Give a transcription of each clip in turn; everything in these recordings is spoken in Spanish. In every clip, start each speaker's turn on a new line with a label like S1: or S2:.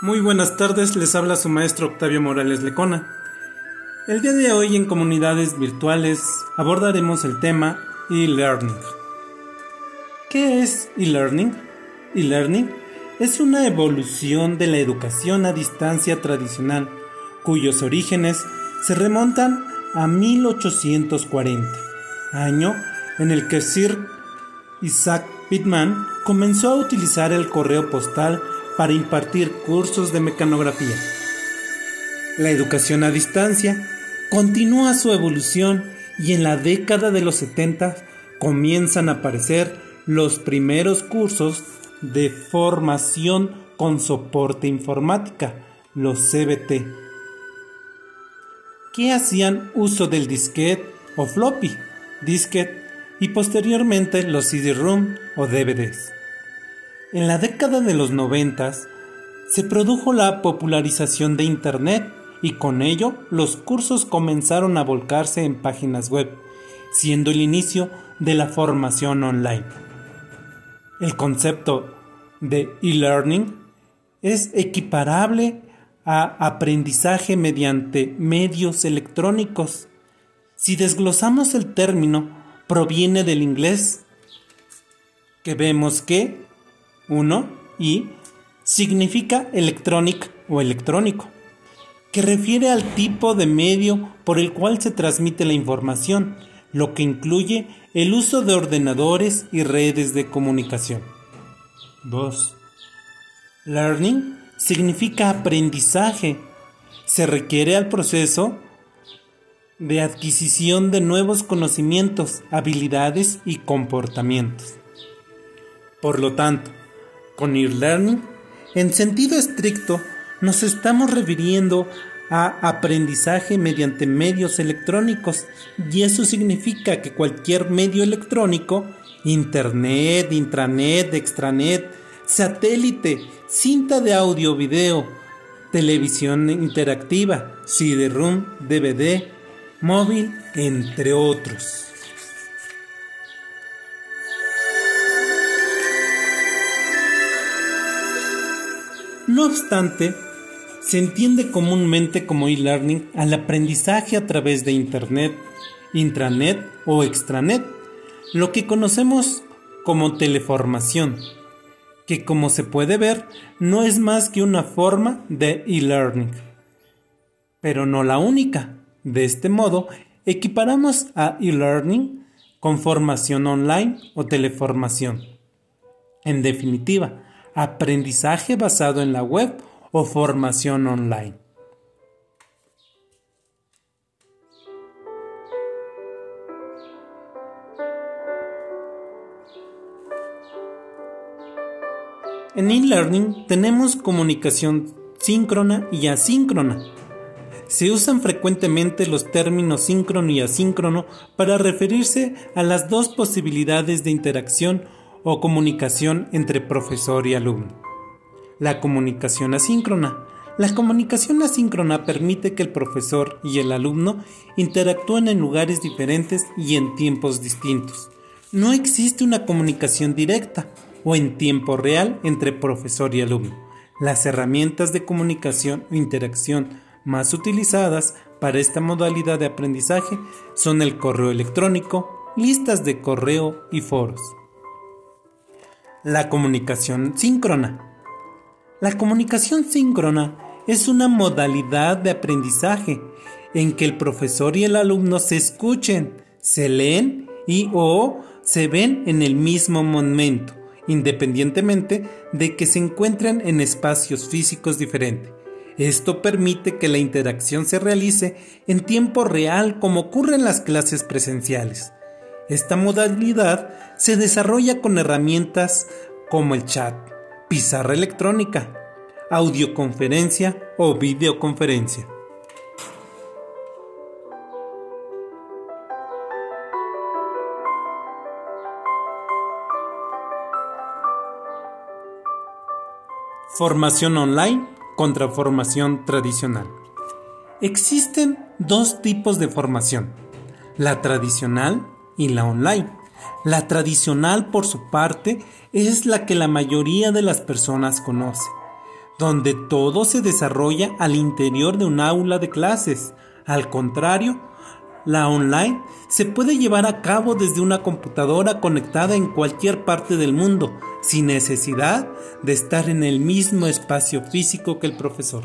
S1: Muy buenas tardes, les habla su maestro Octavio Morales Lecona. El día de hoy en comunidades virtuales abordaremos el tema e-learning. ¿Qué es e-learning? E-learning es una evolución de la educación a distancia tradicional, cuyos orígenes se remontan a 1840, año en el que Sir Isaac Pitman comenzó a utilizar el correo postal para impartir cursos de mecanografía. La educación a distancia continúa su evolución y en la década de los 70 comienzan a aparecer los primeros cursos de formación con soporte informática, los CBT, que hacían uso del disquete o floppy, disquete y posteriormente los CD-ROOM o DVDs. En la década de los noventas se produjo la popularización de Internet y con ello los cursos comenzaron a volcarse en páginas web, siendo el inicio de la formación online. El concepto de e-learning es equiparable a aprendizaje mediante medios electrónicos. Si desglosamos el término, proviene del inglés, que vemos que 1 y significa electronic o electrónico, que refiere al tipo de medio por el cual se transmite la información, lo que incluye el uso de ordenadores y redes de comunicación. 2. Learning significa aprendizaje. Se requiere al proceso de adquisición de nuevos conocimientos, habilidades y comportamientos. Por lo tanto, con e-learning, en sentido estricto, nos estamos refiriendo a aprendizaje mediante medios electrónicos y eso significa que cualquier medio electrónico, internet, intranet, extranet, satélite, cinta de audio video, televisión interactiva, CD-ROOM, DVD, móvil, entre otros. No obstante, se entiende comúnmente como e-learning al aprendizaje a través de Internet, intranet o extranet, lo que conocemos como teleformación, que como se puede ver no es más que una forma de e-learning, pero no la única. De este modo, equiparamos a e-learning con formación online o teleformación. En definitiva, aprendizaje basado en la web o formación online. En e-learning tenemos comunicación síncrona y asíncrona. Se usan frecuentemente los términos síncrono y asíncrono para referirse a las dos posibilidades de interacción o comunicación entre profesor y alumno. La comunicación asíncrona. La comunicación asíncrona permite que el profesor y el alumno interactúen en lugares diferentes y en tiempos distintos. No existe una comunicación directa o en tiempo real entre profesor y alumno. Las herramientas de comunicación o interacción más utilizadas para esta modalidad de aprendizaje son el correo electrónico, listas de correo y foros. La comunicación síncrona. La comunicación síncrona es una modalidad de aprendizaje en que el profesor y el alumno se escuchen, se leen y o se ven en el mismo momento, independientemente de que se encuentren en espacios físicos diferentes. Esto permite que la interacción se realice en tiempo real como ocurre en las clases presenciales. Esta modalidad se desarrolla con herramientas como el chat, pizarra electrónica, audioconferencia o videoconferencia. Formación online contra formación tradicional. Existen dos tipos de formación, la tradicional y la online. La tradicional, por su parte, es la que la mayoría de las personas conoce, donde todo se desarrolla al interior de un aula de clases. Al contrario, la online se puede llevar a cabo desde una computadora conectada en cualquier parte del mundo, sin necesidad de estar en el mismo espacio físico que el profesor.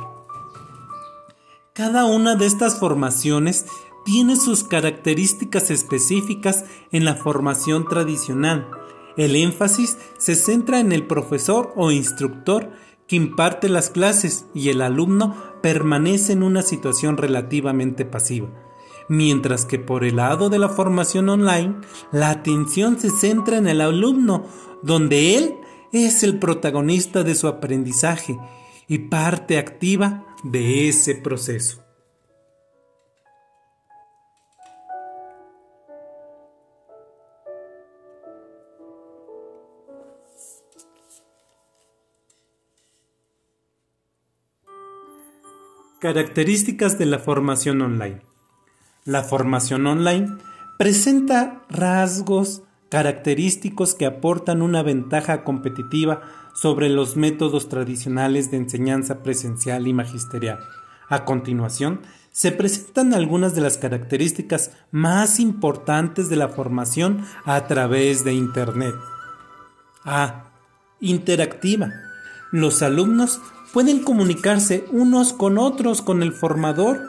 S1: Cada una de estas formaciones tiene sus características específicas en la formación tradicional. El énfasis se centra en el profesor o instructor que imparte las clases y el alumno permanece en una situación relativamente pasiva. Mientras que por el lado de la formación online, la atención se centra en el alumno, donde él es el protagonista de su aprendizaje y parte activa de ese proceso. Características de la formación online. La formación online presenta rasgos característicos que aportan una ventaja competitiva sobre los métodos tradicionales de enseñanza presencial y magisterial. A continuación, se presentan algunas de las características más importantes de la formación a través de Internet. A. Interactiva. Los alumnos pueden comunicarse unos con otros con el formador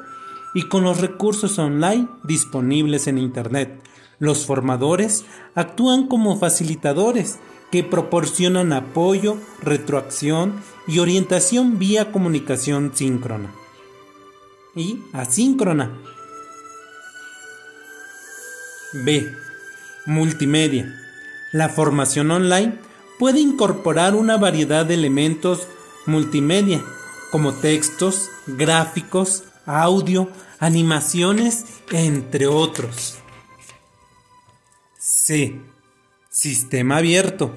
S1: y con los recursos online disponibles en Internet. Los formadores actúan como facilitadores que proporcionan apoyo, retroacción y orientación vía comunicación síncrona y asíncrona. B. Multimedia. La formación online puede incorporar una variedad de elementos multimedia, como textos, gráficos, audio, animaciones, entre otros. C. Sistema abierto.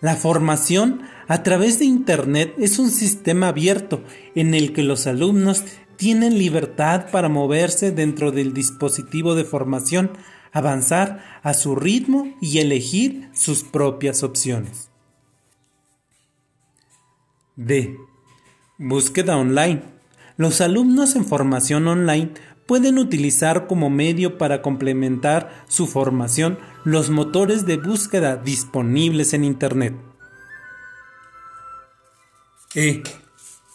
S1: La formación a través de Internet es un sistema abierto en el que los alumnos tienen libertad para moverse dentro del dispositivo de formación, avanzar a su ritmo y elegir sus propias opciones. D. Búsqueda online. Los alumnos en formación online pueden utilizar como medio para complementar su formación los motores de búsqueda disponibles en Internet. E.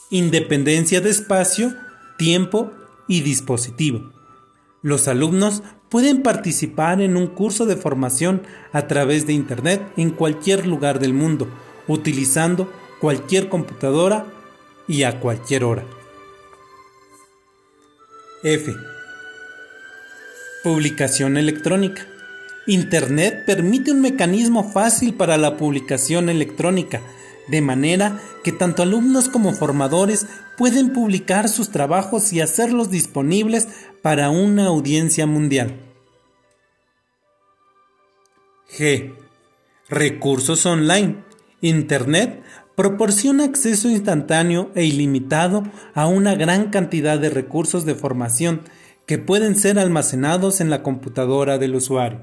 S1: Independencia de espacio, tiempo y dispositivo. Los alumnos pueden participar en un curso de formación a través de Internet en cualquier lugar del mundo, utilizando cualquier computadora y a cualquier hora. F. Publicación electrónica. Internet permite un mecanismo fácil para la publicación electrónica, de manera que tanto alumnos como formadores pueden publicar sus trabajos y hacerlos disponibles para una audiencia mundial. G. Recursos online. Internet proporciona acceso instantáneo e ilimitado a una gran cantidad de recursos de formación que pueden ser almacenados en la computadora del usuario.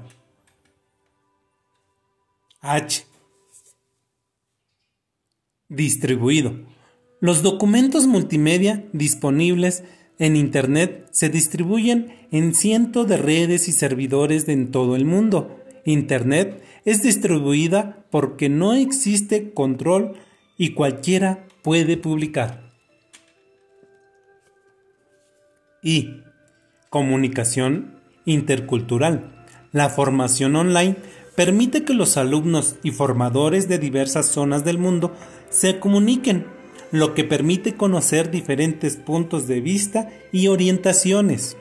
S1: H. Distribuido. Los documentos multimedia disponibles en Internet se distribuyen en cientos de redes y servidores en todo el mundo. Internet es distribuida porque no existe control y cualquiera puede publicar. Y comunicación intercultural. La formación online permite que los alumnos y formadores de diversas zonas del mundo se comuniquen, lo que permite conocer diferentes puntos de vista y orientaciones.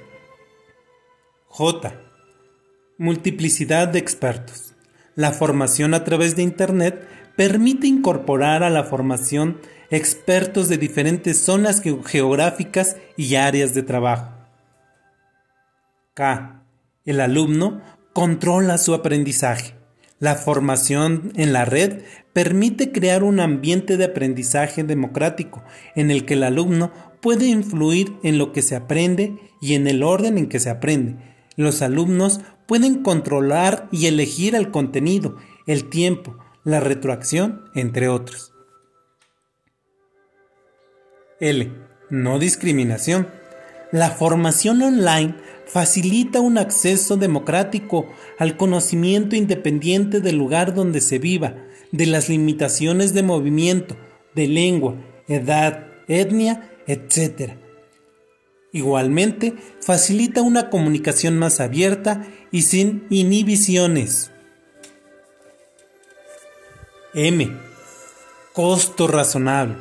S1: J. Multiplicidad de expertos. La formación a través de Internet permite incorporar a la formación expertos de diferentes zonas geográficas y áreas de trabajo. K. El alumno controla su aprendizaje. La formación en la red permite crear un ambiente de aprendizaje democrático en el que el alumno puede influir en lo que se aprende y en el orden en que se aprende. Los alumnos pueden controlar y elegir el contenido, el tiempo, la retroacción, entre otros. L. No discriminación. La formación online facilita un acceso democrático al conocimiento independiente del lugar donde se viva, de las limitaciones de movimiento, de lengua, edad, etnia, etc. Igualmente, facilita una comunicación más abierta y sin inhibiciones. M. Costo razonable.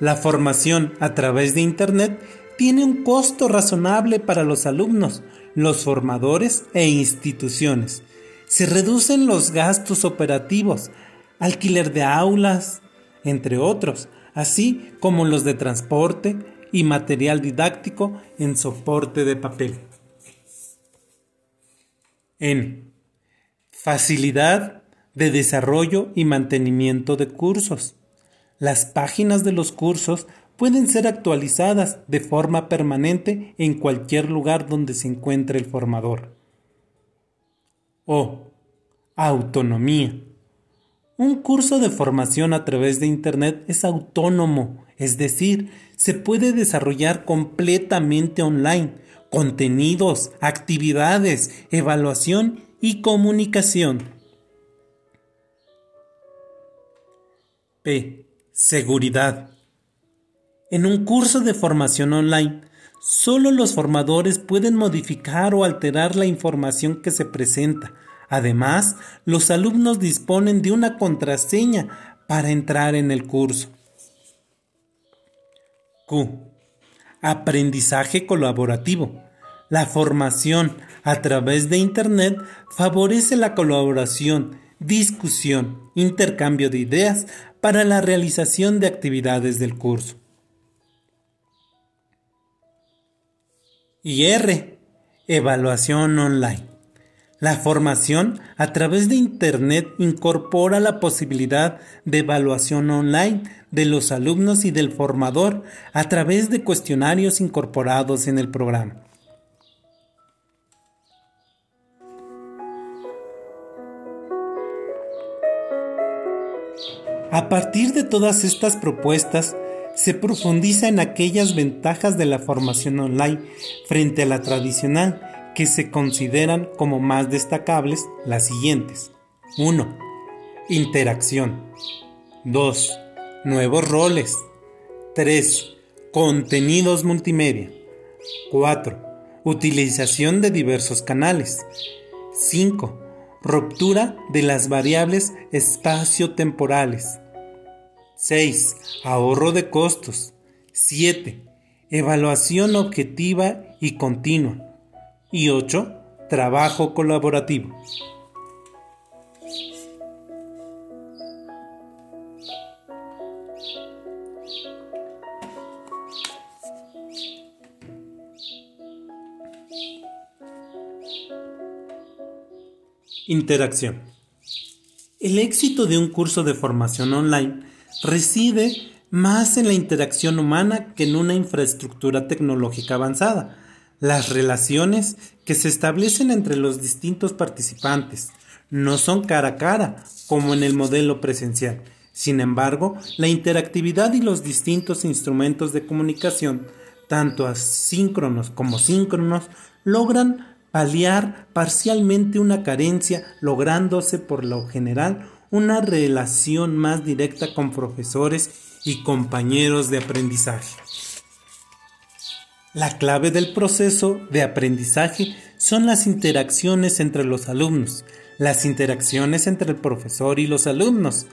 S1: La formación a través de Internet tiene un costo razonable para los alumnos, los formadores e instituciones. Se reducen los gastos operativos, alquiler de aulas, entre otros, así como los de transporte y material didáctico en soporte de papel. N. Facilidad de desarrollo y mantenimiento de cursos. Las páginas de los cursos pueden ser actualizadas de forma permanente en cualquier lugar donde se encuentre el formador. O. Autonomía. Un curso de formación a través de Internet es autónomo, es decir, se puede desarrollar completamente online, contenidos, actividades, evaluación y comunicación. P. Seguridad. En un curso de formación online, solo los formadores pueden modificar o alterar la información que se presenta. Además, los alumnos disponen de una contraseña para entrar en el curso. Q. Aprendizaje colaborativo. La formación a través de Internet favorece la colaboración, discusión, intercambio de ideas para la realización de actividades del curso. Y. Evaluación online. La formación a través de Internet incorpora la posibilidad de evaluación online de los alumnos y del formador a través de cuestionarios incorporados en el programa. A partir de todas estas propuestas, se profundiza en aquellas ventajas de la formación online frente a la tradicional que se consideran como más destacables las siguientes. 1. Interacción. 2. Nuevos roles. 3. Contenidos multimedia. 4. Utilización de diversos canales. 5. Ruptura de las variables espacio-temporales. 6. Ahorro de costos. 7. Evaluación objetiva y continua. Y 8. Trabajo colaborativo. Interacción. El éxito de un curso de formación online reside más en la interacción humana que en una infraestructura tecnológica avanzada. Las relaciones que se establecen entre los distintos participantes no son cara a cara como en el modelo presencial. Sin embargo, la interactividad y los distintos instrumentos de comunicación, tanto asíncronos como síncronos, logran paliar parcialmente una carencia, lográndose por lo general una relación más directa con profesores y compañeros de aprendizaje. La clave del proceso de aprendizaje son las interacciones entre los alumnos, las interacciones entre el profesor y los alumnos,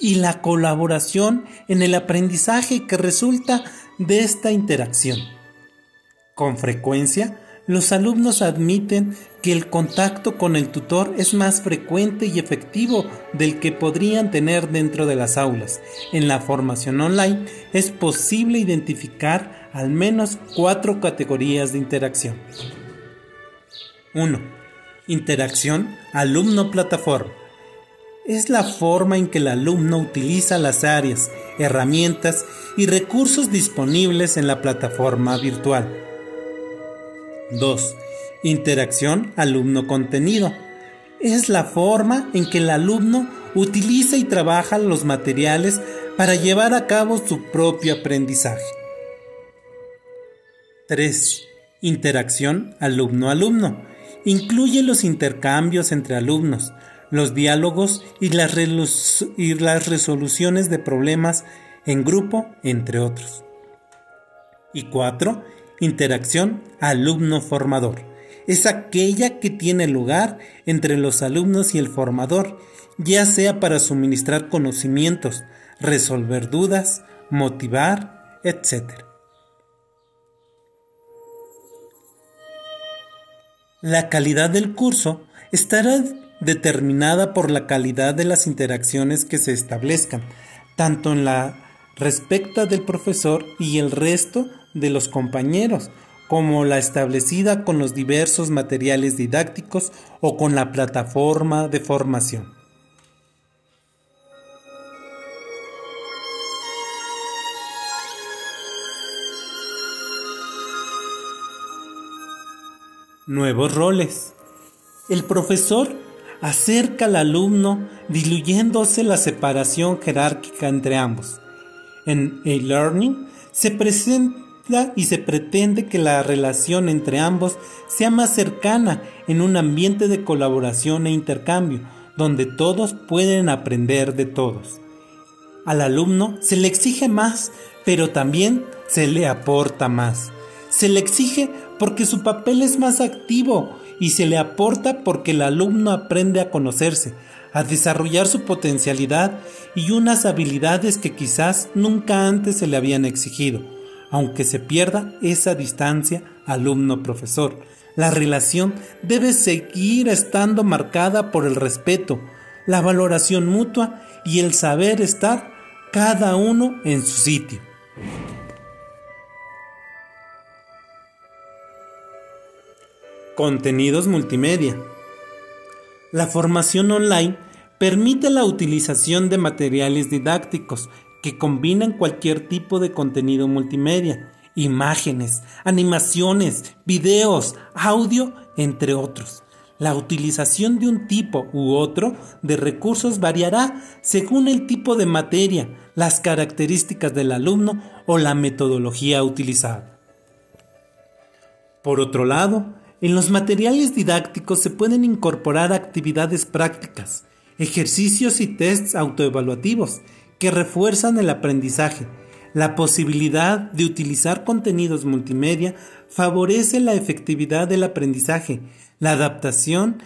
S1: y la colaboración en el aprendizaje que resulta de esta interacción. Con frecuencia, los alumnos admiten que el contacto con el tutor es más frecuente y efectivo del que podrían tener dentro de las aulas. En la formación online es posible identificar al menos cuatro categorías de interacción. 1. Interacción alumno-plataforma. Es la forma en que el alumno utiliza las áreas, herramientas y recursos disponibles en la plataforma virtual. 2. Interacción alumno-contenido. Es la forma en que el alumno utiliza y trabaja los materiales para llevar a cabo su propio aprendizaje. 3. Interacción alumno-alumno. Incluye los intercambios entre alumnos, los diálogos y las, resoluciones de problemas en grupo, entre otros. Y 4. Interacción alumno-formador. Es aquella que tiene lugar entre los alumnos y el formador, ya sea para suministrar conocimientos, resolver dudas, motivar, etc. La calidad del curso estará determinada por la calidad de las interacciones que se establezcan, tanto en la respecto del profesor y el resto de los compañeros, como la establecida con los diversos materiales didácticos o con la plataforma de formación. Nuevos roles. El profesor acerca al alumno diluyéndose la separación jerárquica entre ambos. En e-learning se presenta y se pretende que la relación entre ambos sea más cercana en un ambiente de colaboración e intercambio, donde todos pueden aprender de todos. Al alumno se le exige más, pero también se le aporta más. Se le exige porque su papel es más activo y se le aporta porque el alumno aprende a conocerse, a desarrollar su potencialidad y unas habilidades que quizás nunca antes se le habían exigido, aunque se pierda esa distancia alumno-profesor. La relación debe seguir estando marcada por el respeto, la valoración mutua y el saber estar cada uno en su sitio. Contenidos multimedia. La formación online permite la utilización de materiales didácticos que combinan cualquier tipo de contenido multimedia, imágenes, animaciones, videos, audio, entre otros. La utilización de un tipo u otro de recursos variará según el tipo de materia, las características del alumno o la metodología utilizada. Por otro lado, en los materiales didácticos se pueden incorporar actividades prácticas, ejercicios y tests autoevaluativos que refuerzan el aprendizaje. La posibilidad de utilizar contenidos multimedia favorece la efectividad del aprendizaje, la adaptación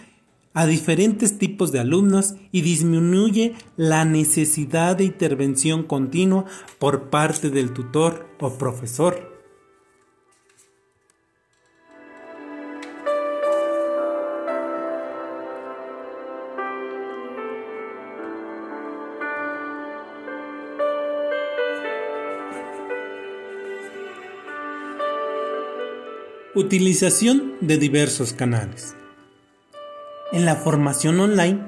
S1: a diferentes tipos de alumnos y disminuye la necesidad de intervención continua por parte del tutor o profesor. Utilización de diversos canales. En la formación online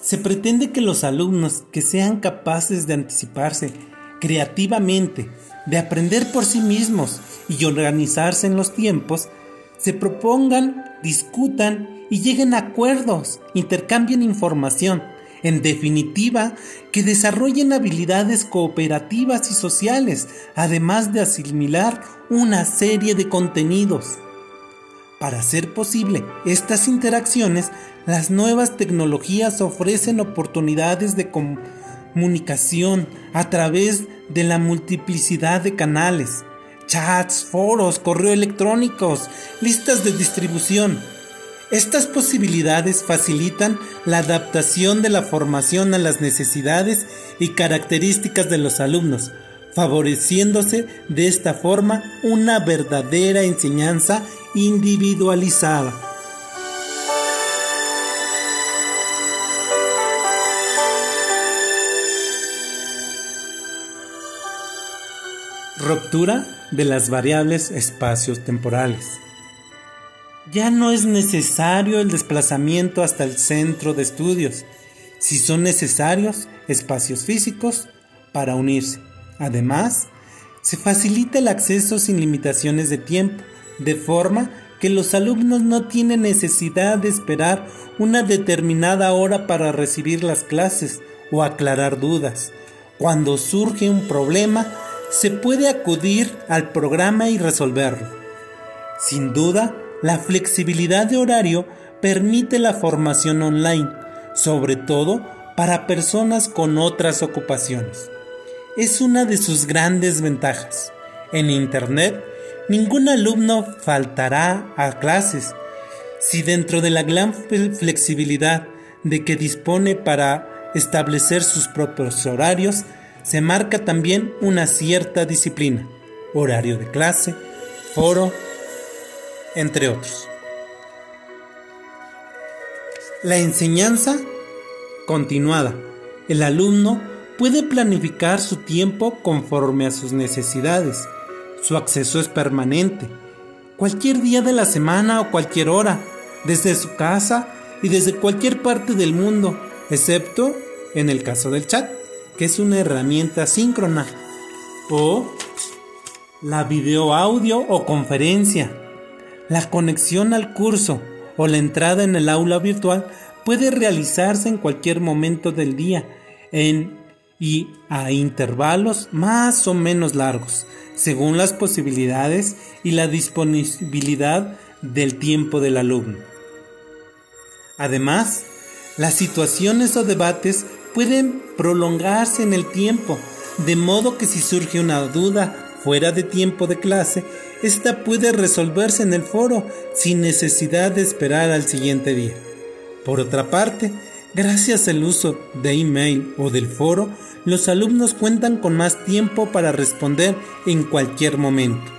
S1: se pretende que los alumnos que sean capaces de anticiparse creativamente, de aprender por sí mismos y organizarse en los tiempos, se propongan, discutan y lleguen a acuerdos, intercambien información, en definitiva, que desarrollen habilidades cooperativas y sociales, además de asimilar una serie de contenidos. Para hacer posible estas interacciones, las nuevas tecnologías ofrecen oportunidades de comunicación a través de la multiplicidad de canales, chats, foros, correo electrónicos, listas de distribución. Estas posibilidades facilitan la adaptación de la formación a las necesidades y características de los alumnos, favoreciéndose de esta forma una verdadera enseñanza individualizada. Ruptura de las variables espacios temporales. Ya no es necesario el desplazamiento hasta el centro de estudios, si son necesarios espacios físicos para unirse. Además, se facilita el acceso sin limitaciones de tiempo, de forma que los alumnos no tienen necesidad de esperar una determinada hora para recibir las clases o aclarar dudas. Cuando surge un problema, se puede acudir al programa y resolverlo. Sin duda, la flexibilidad de horario permite la formación online, sobre todo para personas con otras ocupaciones. Es una de sus grandes ventajas. En Internet, ningún alumno faltará a clases si dentro de la gran flexibilidad de que dispone para establecer sus propios horarios, se marca también una cierta disciplina, horario de clase, foro, entre otros. La enseñanza continuada. El alumno puede planificar su tiempo conforme a sus necesidades. Su acceso es permanente, cualquier día de la semana o cualquier hora, desde su casa y desde cualquier parte del mundo, excepto en el caso del chat, que es una herramienta síncrona, o la video audio o conferencia, la conexión al curso o la entrada en el aula virtual puede realizarse en cualquier momento del día en y a intervalos más o menos largos, según las posibilidades y la disponibilidad del tiempo del alumno. Además, las situaciones o debates pueden prolongarse en el tiempo, de modo que si surge una duda fuera de tiempo de clase, esta puede resolverse en el foro sin necesidad de esperar al siguiente día. Por otra parte, gracias al uso de email o del foro, los alumnos cuentan con más tiempo para responder en cualquier momento.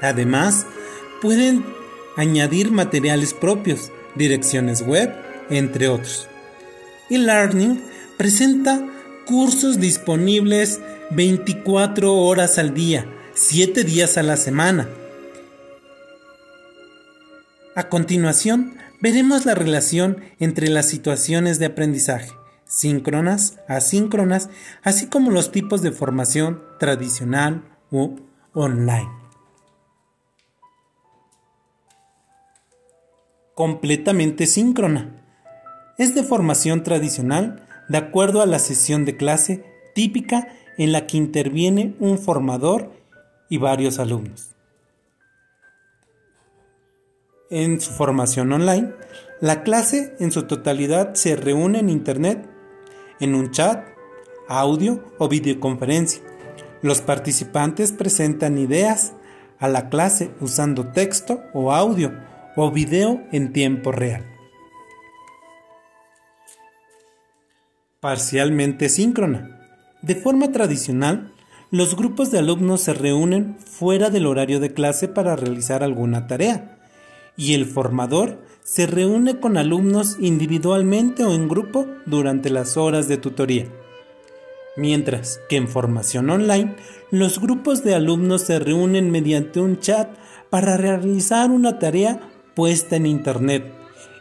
S1: Además, pueden añadir materiales propios, direcciones web, entre otros. eLearning presenta cursos disponibles 24 horas al día, 7 días a la semana. A continuación, veremos la relación entre las situaciones de aprendizaje, síncronas, asíncronas, así como los tipos de formación tradicional u online. completamente síncrona. Es de formación tradicional de acuerdo a la sesión de clase típica en la que interviene un formador y varios alumnos. En su formación online, la clase en su totalidad se reúne en Internet, en un chat, audio o videoconferencia. Los participantes presentan ideas a la clase usando texto o audio o video en tiempo real. Parcialmente síncrona. De forma tradicional, los grupos de alumnos se reúnen fuera del horario de clase para realizar alguna tarea y el formador se reúne con alumnos individualmente o en grupo durante las horas de tutoría. Mientras que en formación online, los grupos de alumnos se reúnen mediante un chat para realizar una tarea puesta en Internet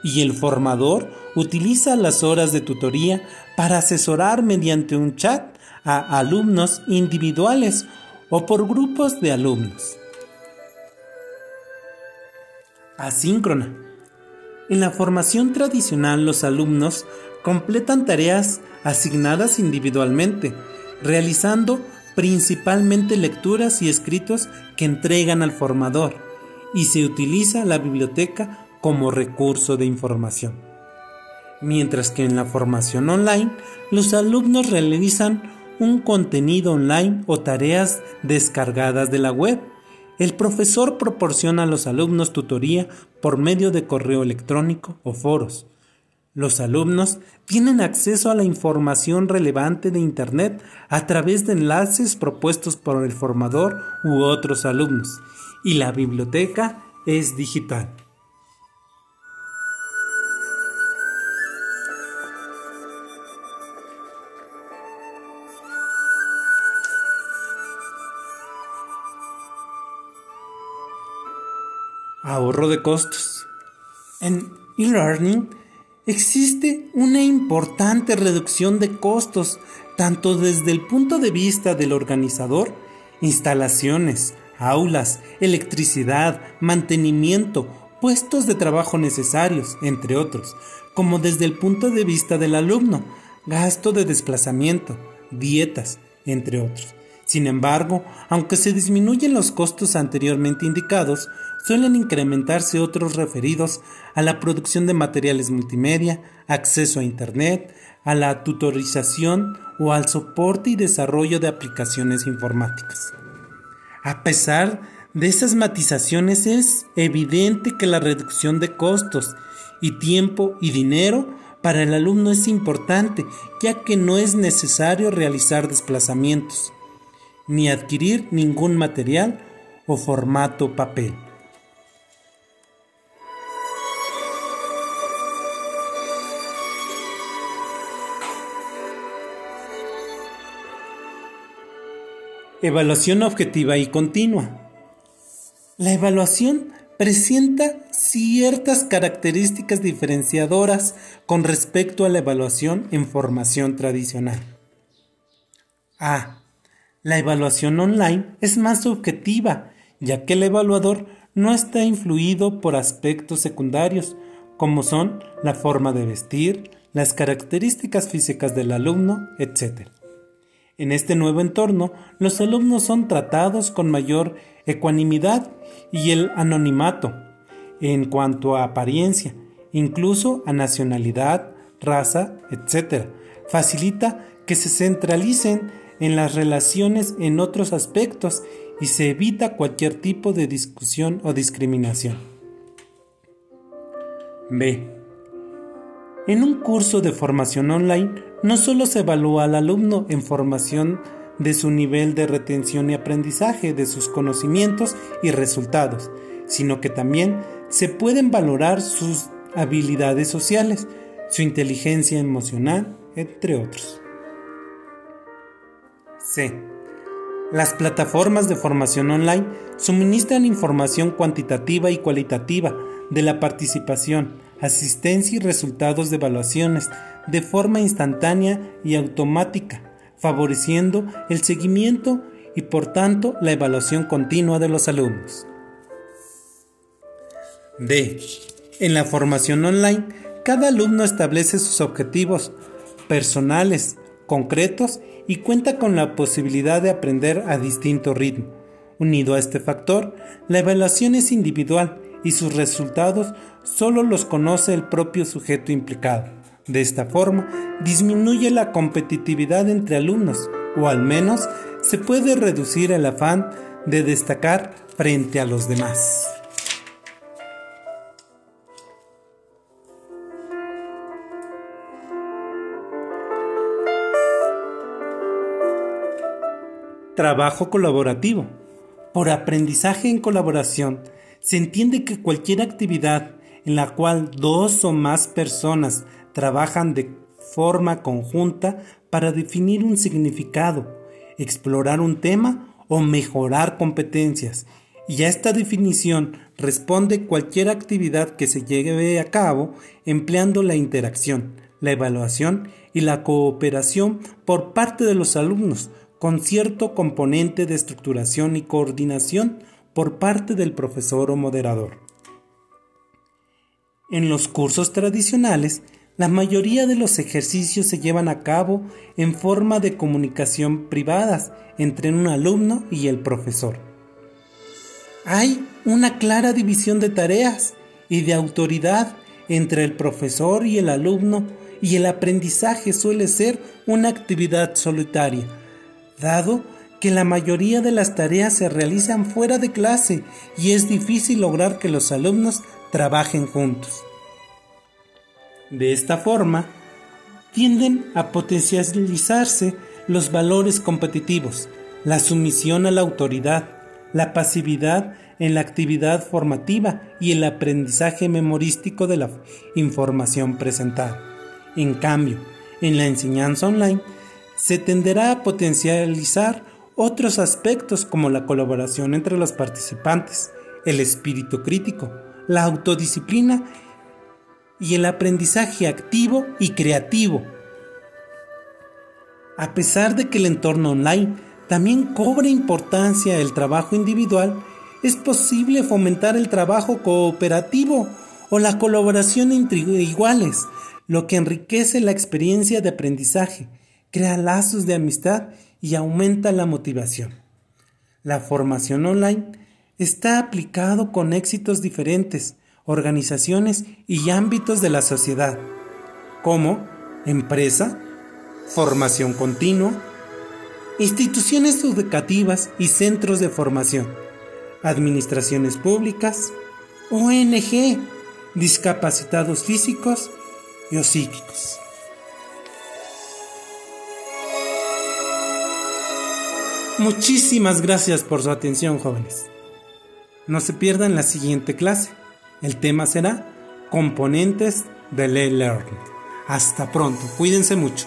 S1: y el formador utiliza las horas de tutoría para asesorar mediante un chat a alumnos individuales o por grupos de alumnos. Asíncrona. En la formación tradicional los alumnos completan tareas asignadas individualmente, realizando principalmente lecturas y escritos que entregan al formador y se utiliza la biblioteca como recurso de información. Mientras que en la formación online, los alumnos realizan un contenido online o tareas descargadas de la web. El profesor proporciona a los alumnos tutoría por medio de correo electrónico o foros. Los alumnos tienen acceso a la información relevante de Internet a través de enlaces propuestos por el formador u otros alumnos y la biblioteca es digital. Ahorro de costos. En e-learning existe una importante reducción de costos, tanto desde el punto de vista del organizador, instalaciones, aulas, electricidad, mantenimiento, puestos de trabajo necesarios, entre otros, como desde el punto de vista del alumno, gasto de desplazamiento, dietas, entre otros. Sin embargo, aunque se disminuyen los costos anteriormente indicados, suelen incrementarse otros referidos a la producción de materiales multimedia, acceso a Internet, a la tutorización o al soporte y desarrollo de aplicaciones informáticas. A pesar de esas matizaciones es evidente que la reducción de costos y tiempo y dinero para el alumno es importante, ya que no es necesario realizar desplazamientos, ni adquirir ningún material o formato papel. Evaluación objetiva y continua. La evaluación presenta ciertas características diferenciadoras con respecto a la evaluación en formación tradicional. A. La evaluación online es más subjetiva, ya que el evaluador no está influido por aspectos secundarios, como son la forma de vestir, las características físicas del alumno, etc. En este nuevo entorno, los alumnos son tratados con mayor ecuanimidad y el anonimato en cuanto a apariencia, incluso a nacionalidad, raza, etc. Facilita que se centralicen en las relaciones en otros aspectos y se evita cualquier tipo de discusión o discriminación. B. En un curso de formación online no solo se evalúa al alumno en formación de su nivel de retención y aprendizaje de sus conocimientos y resultados, sino que también se pueden valorar sus habilidades sociales, su inteligencia emocional, entre otros. C. Las plataformas de formación online suministran información cuantitativa y cualitativa de la participación, asistencia y resultados de evaluaciones de forma instantánea y automática, favoreciendo el seguimiento y por tanto la evaluación continua de los alumnos. D. En la formación online, cada alumno establece sus objetivos personales, concretos y cuenta con la posibilidad de aprender a distinto ritmo. Unido a este factor, la evaluación es individual y sus resultados solo los conoce el propio sujeto implicado. De esta forma, disminuye la competitividad entre alumnos, o al menos se puede reducir el afán de destacar frente a los demás. Trabajo colaborativo. Por aprendizaje en colaboración se entiende que cualquier actividad en la cual dos o más personas trabajan de forma conjunta para definir un significado, explorar un tema o mejorar competencias. Y a esta definición responde cualquier actividad que se lleve a cabo empleando la interacción, la evaluación y la cooperación por parte de los alumnos con cierto componente de estructuración y coordinación por parte del profesor o moderador. En los cursos tradicionales, la mayoría de los ejercicios se llevan a cabo en forma de comunicación privadas entre un alumno y el profesor. Hay una clara división de tareas y de autoridad entre el profesor y el alumno y el aprendizaje suele ser una actividad solitaria dado que la mayoría de las tareas se realizan fuera de clase y es difícil lograr que los alumnos trabajen juntos. De esta forma, tienden a potencializarse los valores competitivos, la sumisión a la autoridad, la pasividad en la actividad formativa y el aprendizaje memorístico de la información presentada. En cambio, en la enseñanza online se tenderá a potencializar otros aspectos como la colaboración entre los participantes, el espíritu crítico, la autodisciplina y el aprendizaje activo y creativo. A pesar de que el entorno online también cobra importancia el trabajo individual, es posible fomentar el trabajo cooperativo o la colaboración entre iguales, lo que enriquece la experiencia de aprendizaje crea lazos de amistad y aumenta la motivación. La formación online está aplicado con éxitos diferentes, organizaciones y ámbitos de la sociedad, como empresa, formación continua, instituciones educativas y centros de formación, administraciones públicas, ONG, discapacitados físicos y o psíquicos. Muchísimas gracias por su atención, jóvenes. No se pierdan la siguiente clase. El tema será componentes del e-learning. Hasta pronto, cuídense mucho.